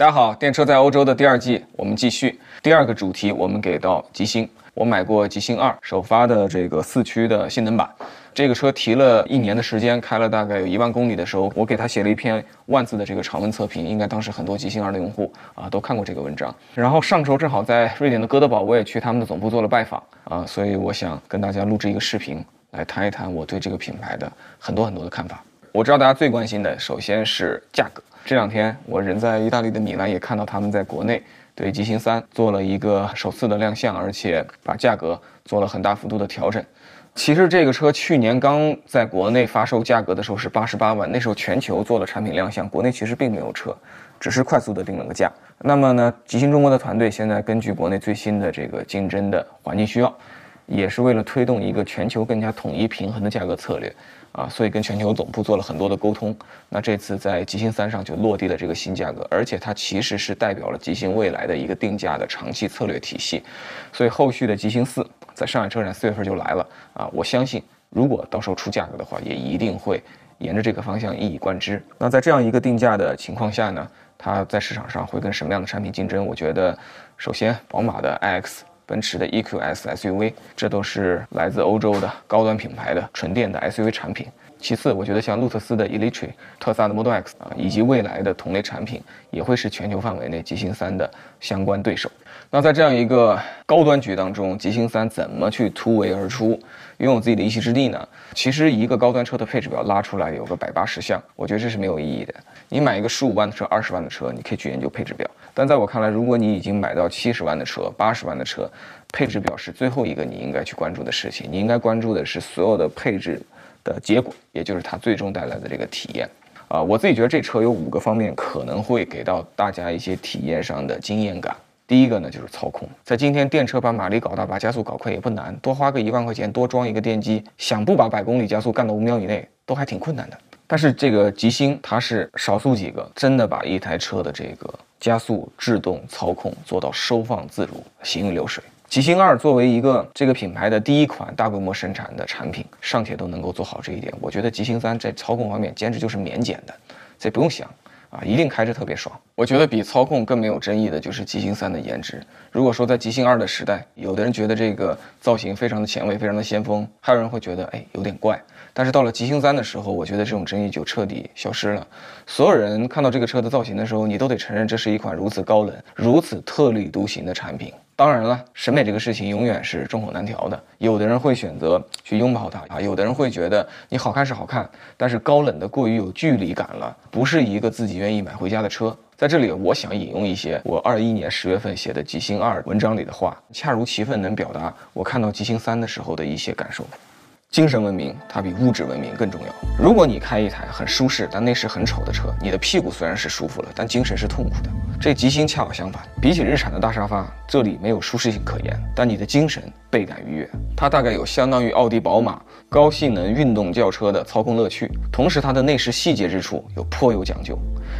大家好，电车在欧洲的第二季，我们继续。第二个主题，我们给到极星。我买过极星二首发的这个四驱的性能版，这个车提了一年的时间，开了大概有一万公里的时候，我给他写了一篇万字的这个长文测评，应该当时很多极星二的用户啊都看过这个文章。然后上周正好在瑞典的哥德堡，我也去他们的总部做了拜访啊，所以我想跟大家录制一个视频，来谈一谈我对这个品牌的很多很多的看法。我知道大家最关心的，首先是价格。这两天我人在意大利的米兰，也看到他们在国内对极星三做了一个首次的亮相，而且把价格做了很大幅度的调整。其实这个车去年刚在国内发售价格的时候是八十八万，那时候全球做了产品亮相，国内其实并没有车，只是快速的定了个价。那么呢，极星中国的团队现在根据国内最新的这个竞争的环境需要，也是为了推动一个全球更加统一平衡的价格策略。啊，所以跟全球总部做了很多的沟通。那这次在极星三上就落地了这个新价格，而且它其实是代表了极星未来的一个定价的长期策略体系。所以后续的极星四在上海车展四月份就来了啊！我相信，如果到时候出价格的话，也一定会沿着这个方向一以贯之。那在这样一个定价的情况下呢，它在市场上会跟什么样的产品竞争？我觉得，首先宝马的 iX。奔驰的 EQS SUV，这都是来自欧洲的高端品牌的纯电的 SUV 产品。其次，我觉得像路特斯的 Eletre、特斯拉的 Model X 啊，以及未来的同类产品，也会是全球范围内极星三的相关对手。那在这样一个高端局当中，极星三怎么去突围而出，拥有自己的一席之地呢？其实一个高端车的配置表拉出来有个百八十项，我觉得这是没有意义的。你买一个十五万的车、二十万的车，你可以去研究配置表。但在我看来，如果你已经买到七十万的车、八十万的车，配置表是最后一个你应该去关注的事情。你应该关注的是所有的配置的结果，也就是它最终带来的这个体验。啊，我自己觉得这车有五个方面可能会给到大家一些体验上的惊艳感。第一个呢，就是操控。在今天，电车把马力搞大，把加速搞快也不难，多花个一万块钱，多装一个电机，想不把百公里加速干到五秒以内，都还挺困难的。但是这个极星，它是少数几个真的把一台车的这个加速制动操控做到收放自如、行云流水。极星二作为一个这个品牌的第一款大规模生产的产品，尚且都能够做好这一点，我觉得极星三在操控方面简直就是免检的，这不用想。啊，一定开着特别爽。我觉得比操控更没有争议的就是极星三的颜值。如果说在极星二的时代，有的人觉得这个造型非常的前卫，非常的先锋，还有人会觉得哎有点怪。但是到了极星三的时候，我觉得这种争议就彻底消失了。所有人看到这个车的造型的时候，你都得承认这是一款如此高冷、如此特立独行的产品。当然了，审美这个事情永远是众口难调的。有的人会选择去拥抱它啊，有的人会觉得你好看是好看，但是高冷的过于有距离感了，不是一个自己愿意买回家的车。在这里，我想引用一些我二一年十月份写的极星二文章里的话，恰如其分能表达我看到极星三的时候的一些感受。精神文明它比物质文明更重要。如果你开一台很舒适但内饰很丑的车，你的屁股虽然是舒服了，但精神是痛苦的。这吉星恰好相反，比起日产的大沙发，这里没有舒适性可言，但你的精神倍感愉悦。它大概有相当于奥迪、宝马高性能运动轿车的操控乐趣，同时它的内饰细节之处又颇有讲究。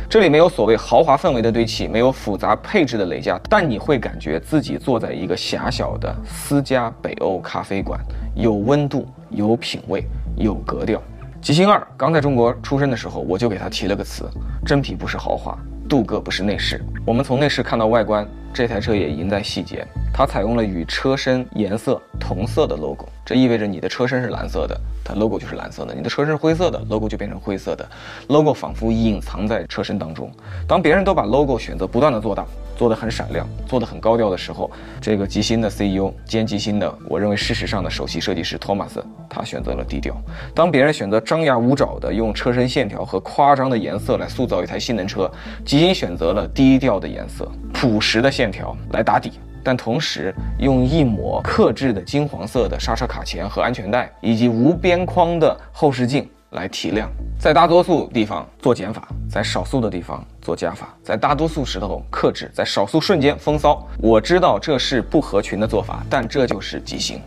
这里没有所谓豪华氛围的堆砌，没有复杂配置的累加，但你会感觉自己坐在一个狭小的私家北欧咖啡馆，有温度。有品位，有格调。极星二刚在中国出生的时候，我就给它提了个词：真皮不是豪华，镀铬不是内饰。我们从内饰看到外观，这台车也赢在细节。它采用了与车身颜色同色的 logo，这意味着你的车身是蓝色的，它 logo 就是蓝色的；你的车身是灰色的，logo 就变成灰色的。logo 仿佛隐藏在车身当中。当别人都把 logo 选择不断的做大。做的很闪亮，做的很高调的时候，这个极星的 CEO 兼极星的，我认为事实上的首席设计师托马斯，他选择了低调。当别人选择张牙舞爪的用车身线条和夸张的颜色来塑造一台性能车，极星选择了低调的颜色、朴实的线条来打底，但同时用一抹克制的金黄色的刹车卡钳和安全带，以及无边框的后视镜。来提亮，在大多数地方做减法，在少数的地方做加法，在大多数时候克制，在少数瞬间风骚。我知道这是不合群的做法，但这就是极星。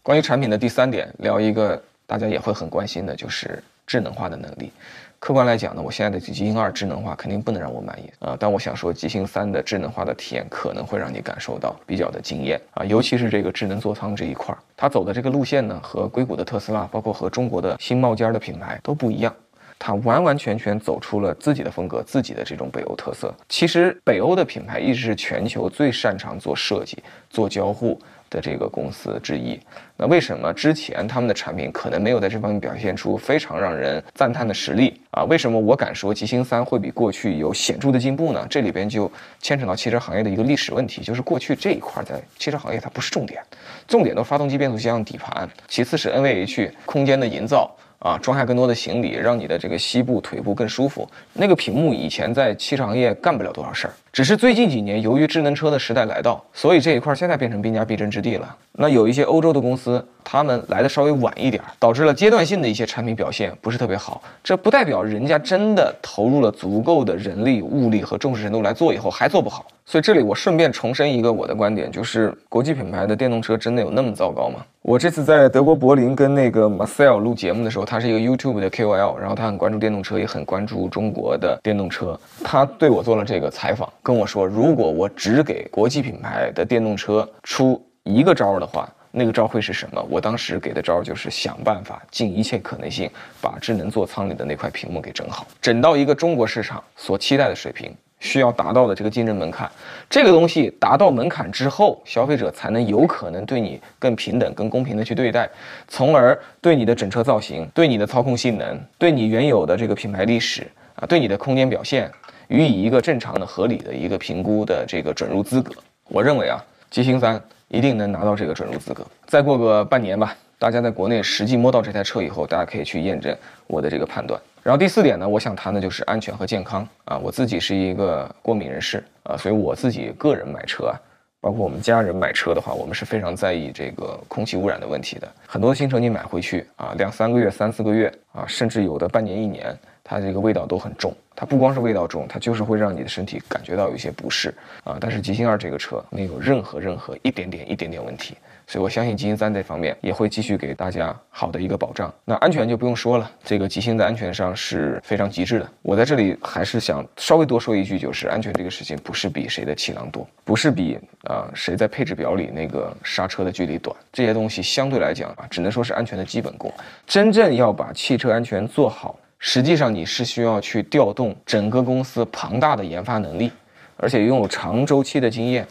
关于产品的第三点，聊一个大家也会很关心的，就是智能化的能力。客观来讲呢，我现在的极星二智能化肯定不能让我满意啊，但我想说，极星三的智能化的体验可能会让你感受到比较的惊艳啊，尤其是这个智能座舱这一块，它走的这个路线呢，和硅谷的特斯拉，包括和中国的新冒尖的品牌都不一样。它完完全全走出了自己的风格，自己的这种北欧特色。其实北欧的品牌一直是全球最擅长做设计、做交互。的这个公司之一，那为什么之前他们的产品可能没有在这方面表现出非常让人赞叹的实力啊？为什么我敢说极星三会比过去有显著的进步呢？这里边就牵扯到汽车行业的一个历史问题，就是过去这一块在汽车行业它不是重点，重点都发动机、变速箱、底盘，其次是 NVH 空间的营造。啊，装下更多的行李，让你的这个膝部、腿部更舒服。那个屏幕以前在汽车行业干不了多少事儿，只是最近几年由于智能车的时代来到，所以这一块现在变成兵家必争之地了。那有一些欧洲的公司，他们来的稍微晚一点，导致了阶段性的一些产品表现不是特别好。这不代表人家真的投入了足够的人力、物力和重视程度来做以后还做不好。所以这里我顺便重申一个我的观点，就是国际品牌的电动车真的有那么糟糕吗？我这次在德国柏林跟那个 Marcel 录节目的时候，他是一个 YouTube 的 KOL，然后他很关注电动车，也很关注中国的电动车。他对我做了这个采访，跟我说，如果我只给国际品牌的电动车出一个招的话，那个招会是什么？我当时给的招就是想办法尽一切可能性把智能座舱里的那块屏幕给整好，整到一个中国市场所期待的水平。需要达到的这个竞争门槛，这个东西达到门槛之后，消费者才能有可能对你更平等、更公平的去对待，从而对你的整车造型、对你的操控性能、对你原有的这个品牌历史啊、对你的空间表现予以一个正常的、合理的一个评估的这个准入资格。我认为啊，极星三一定能拿到这个准入资格。再过个半年吧，大家在国内实际摸到这台车以后，大家可以去验证我的这个判断。然后第四点呢，我想谈的就是安全和健康啊。我自己是一个过敏人士啊，所以我自己个人买车啊，包括我们家人买车的话，我们是非常在意这个空气污染的问题的。很多新车你买回去啊，两三个月、三四个月啊，甚至有的半年、一年，它这个味道都很重。它不光是味道重，它就是会让你的身体感觉到有一些不适啊。但是极星二这个车没有任何任何一点点一点点问题。所以，我相信极星三这方面也会继续给大家好的一个保障。那安全就不用说了，这个极星在安全上是非常极致的。我在这里还是想稍微多说一句，就是安全这个事情不是比谁的气囊多，不是比啊谁在配置表里那个刹车的距离短，这些东西相对来讲啊，只能说是安全的基本功。真正要把汽车安全做好，实际上你是需要去调动整个公司庞大的研发能力，而且拥有长周期的经验。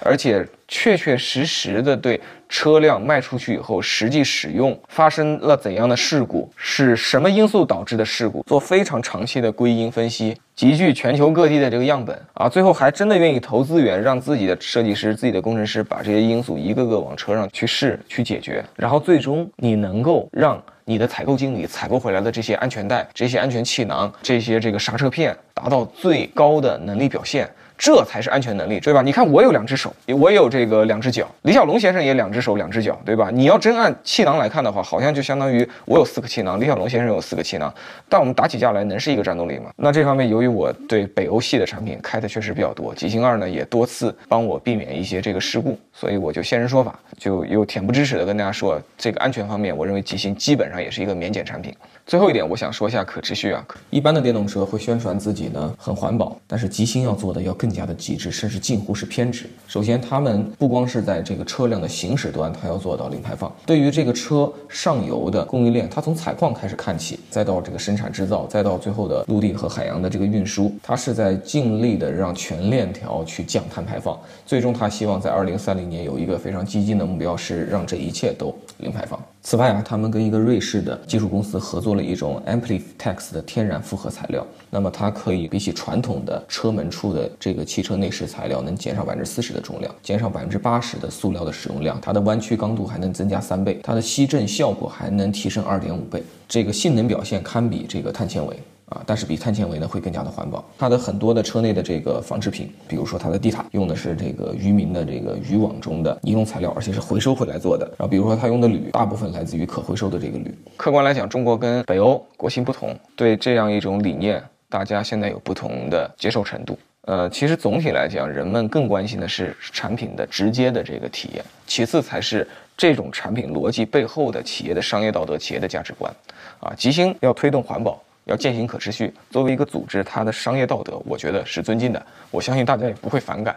而且确确实实的对车辆卖出去以后实际使用发生了怎样的事故，是什么因素导致的事故，做非常长期的归因分析，集聚全球各地的这个样本啊，最后还真的愿意投资源，让自己的设计师、自己的工程师把这些因素一个个往车上去试、去解决，然后最终你能够让你的采购经理采购回来的这些安全带、这些安全气囊、这些这个刹车片达到最高的能力表现。这才是安全能力，对吧？你看我有两只手，我有这个两只脚。李小龙先生也两只手两只脚，对吧？你要真按气囊来看的话，好像就相当于我有四个气囊，李小龙先生有四个气囊。但我们打起架来能是一个战斗力吗？那这方面由于我对北欧系的产品开的确实比较多，极星二呢也多次帮我避免一些这个事故，所以我就现身说法，就又恬不知耻的跟大家说，这个安全方面，我认为极星基本上也是一个免检产品。最后一点，我想说一下可持续啊。一般的电动车会宣传自己呢很环保，但是极星要做的要更加的极致，甚至近乎是偏执。首先，他们不光是在这个车辆的行驶端，它要做到零排放。对于这个车上游的供应链，它从采矿开始看起，再到这个生产制造，再到最后的陆地和海洋的这个运输，它是在尽力的让全链条去降碳排放。最终，他希望在二零三零年有一个非常激进的目标，是让这一切都零排放。此外啊，他们跟一个瑞士的技术公司合作了一种 AmpliTex 的天然复合材料，那么它可以比起传统的车门处的这个汽车内饰材料，能减少百分之四十的重量，减少百分之八十的塑料的使用量，它的弯曲刚度还能增加三倍，它的吸震效果还能提升二点五倍，这个性能表现堪比这个碳纤维。啊，但是比碳纤维呢会更加的环保。它的很多的车内的这个纺织品，比如说它的地毯用的是这个渔民的这个渔网中的尼龙材料，而且是回收回来做的。然后比如说它用的铝，大部分来自于可回收的这个铝。客观来讲，中国跟北欧国情不同，对这样一种理念，大家现在有不同的接受程度。呃，其实总体来讲，人们更关心的是产品的直接的这个体验，其次才是这种产品逻辑背后的企业的商业道德、企业的价值观。啊，吉星要推动环保。要践行可持续，作为一个组织，它的商业道德，我觉得是尊敬的。我相信大家也不会反感。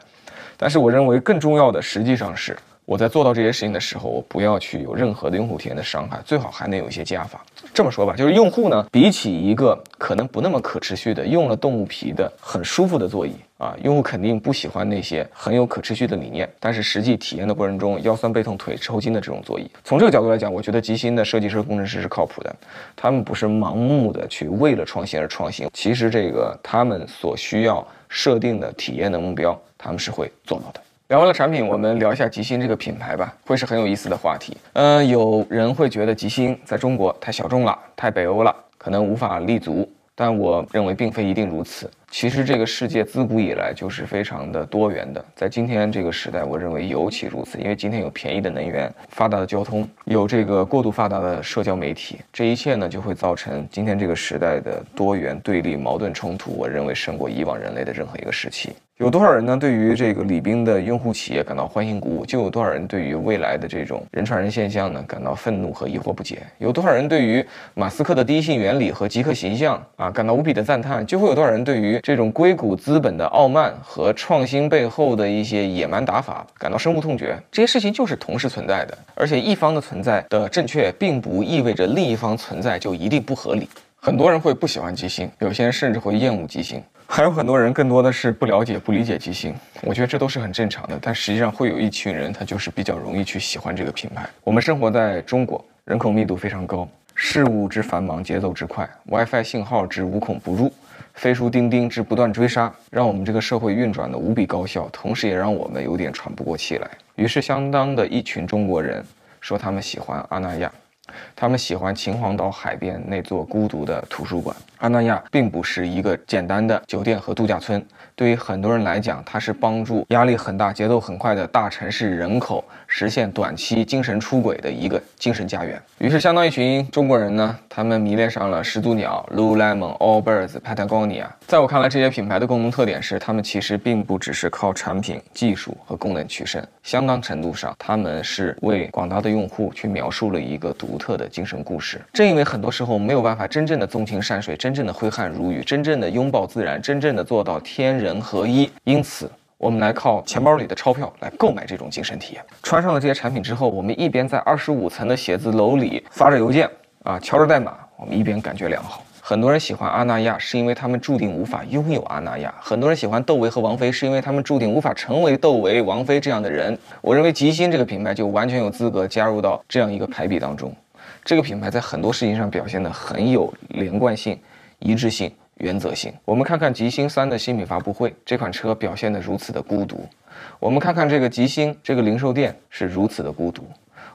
但是，我认为更重要的实际上是，我在做到这些事情的时候，我不要去有任何的用户体验的伤害，最好还能有一些加法。这么说吧，就是用户呢，比起一个可能不那么可持续的用了动物皮的很舒服的座椅啊，用户肯定不喜欢那些很有可持续的理念，但是实际体验的过程中腰酸背痛、腿抽筋的这种座椅。从这个角度来讲，我觉得极星的设计师、工程师是靠谱的，他们不是盲目的去为了创新而创新，其实这个他们所需要设定的体验的目标，他们是会做到的。聊完了产品，我们聊一下吉星这个品牌吧，会是很有意思的话题。嗯，有人会觉得吉星在中国太小众了，太北欧了，可能无法立足。但我认为并非一定如此。其实这个世界自古以来就是非常的多元的，在今天这个时代，我认为尤其如此。因为今天有便宜的能源、发达的交通，有这个过度发达的社交媒体，这一切呢就会造成今天这个时代的多元对立、矛盾冲突。我认为胜过以往人类的任何一个时期。有多少人呢？对于这个李斌的用户企业感到欢欣鼓舞，就有多少人对于未来的这种人传人现象呢感到愤怒和疑惑不解。有多少人对于马斯克的第一性原理和极客形象啊感到无比的赞叹，就会有多少人对于这种硅谷资本的傲慢和创新背后的一些野蛮打法感到深恶痛绝。这些事情就是同时存在的，而且一方的存在的正确，并不意味着另一方存在就一定不合理。很多人会不喜欢吉星，有些人甚至会厌恶吉星。还有很多人更多的是不了解、不理解吉星，我觉得这都是很正常的。但实际上会有一群人，他就是比较容易去喜欢这个品牌。我们生活在中国，人口密度非常高，事物之繁忙、节奏之快，WiFi 信号之无孔不入，飞书钉钉之不断追杀，让我们这个社会运转的无比高效，同时也让我们有点喘不过气来。于是，相当的一群中国人说他们喜欢阿那亚。他们喜欢秦皇岛海边那座孤独的图书馆。阿那亚并不是一个简单的酒店和度假村，对于很多人来讲，它是帮助压力很大、节奏很快的大城市人口实现短期精神出轨的一个精神家园。于是，相当一群中国人呢，他们迷恋上了始祖鸟、Lululemon、Allbirds、Patagonia。在我看来，这些品牌的共同特点是，他们其实并不只是靠产品、技术和功能取胜，相当程度上，他们是为广大的用户去描述了一个独。特的精神故事，正因为很多时候没有办法真正的纵情山水，真正的挥汗如雨，真正的拥抱自然，真正的做到天人合一，因此我们来靠钱包里的钞票来购买这种精神体验。穿上了这些产品之后，我们一边在二十五层的写字楼里发着邮件啊，敲着代码，我们一边感觉良好。很多人喜欢阿那亚，是因为他们注定无法拥有阿那亚；很多人喜欢窦唯和王菲，是因为他们注定无法成为窦唯、王菲这样的人。我认为吉星这个品牌就完全有资格加入到这样一个排比当中。这个品牌在很多事情上表现得很有连贯性、一致性、原则性。我们看看吉星三的新品发布会，这款车表现得如此的孤独；我们看看这个吉星这个零售店是如此的孤独；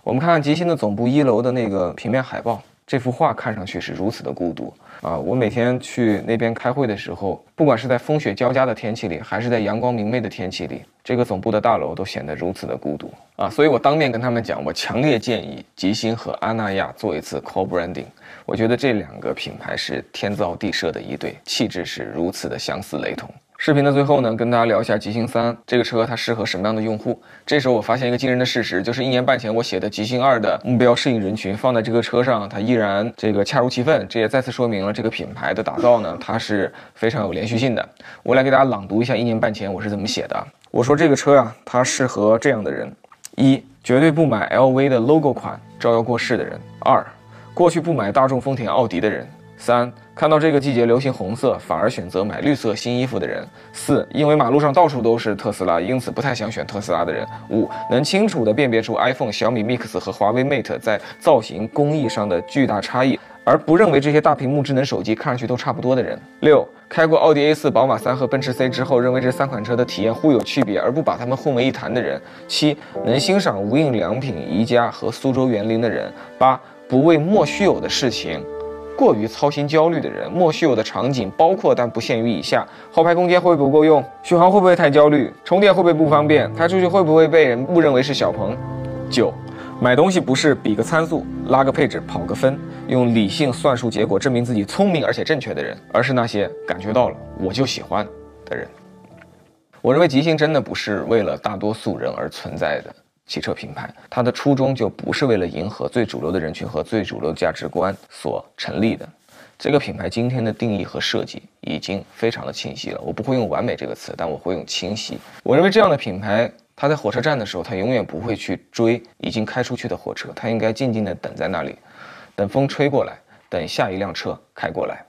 我们看看吉星的总部一楼的那个平面海报，这幅画看上去是如此的孤独。啊，我每天去那边开会的时候，不管是在风雪交加的天气里，还是在阳光明媚的天气里，这个总部的大楼都显得如此的孤独啊！所以我当面跟他们讲，我强烈建议吉星和阿那亚做一次 co-branding。我觉得这两个品牌是天造地设的一对，气质是如此的相似雷同。视频的最后呢，跟大家聊一下极星三这个车，它适合什么样的用户？这时候我发现一个惊人的事实，就是一年半前我写的极星二的目标适应人群放在这个车上，它依然这个恰如其分。这也再次说明了这个品牌的打造呢，它是非常有连续性的。我来给大家朗读一下一年半前我是怎么写的。我说这个车呀，它适合这样的人：一、绝对不买 LV 的 logo 款招摇过市的人；二、过去不买大众、丰田、奥迪的人。三看到这个季节流行红色，反而选择买绿色新衣服的人；四因为马路上到处都是特斯拉，因此不太想选特斯拉的人；五能清楚地辨别出 iPhone、小米 Mix 和华为 Mate 在造型工艺上的巨大差异，而不认为这些大屏幕智能手机看上去都差不多的人；六开过奥迪 A4、宝马三和奔驰 C 之后，认为这三款车的体验互有区别，而不把它们混为一谈的人；七能欣赏无印良品、宜家和苏州园林的人；八不为莫须有的事情。过于操心焦虑的人，莫须有的场景包括但不限于以下：后排空间会不会不够用？续航会不会太焦虑？充电会不会不方便？开出去会不会被人误认为是小鹏？九，买东西不是比个参数、拉个配置、跑个分，用理性算术结果证明自己聪明而且正确的人，而是那些感觉到了我就喜欢的人。我认为极星真的不是为了大多数人而存在的。汽车品牌，它的初衷就不是为了迎合最主流的人群和最主流的价值观所成立的。这个品牌今天的定义和设计已经非常的清晰了。我不会用完美这个词，但我会用清晰。我认为这样的品牌它在火车站的时候，它永远不会去追已经开出去的火车，它应该静静地等在那里，等风吹过来，等下一辆车开过来。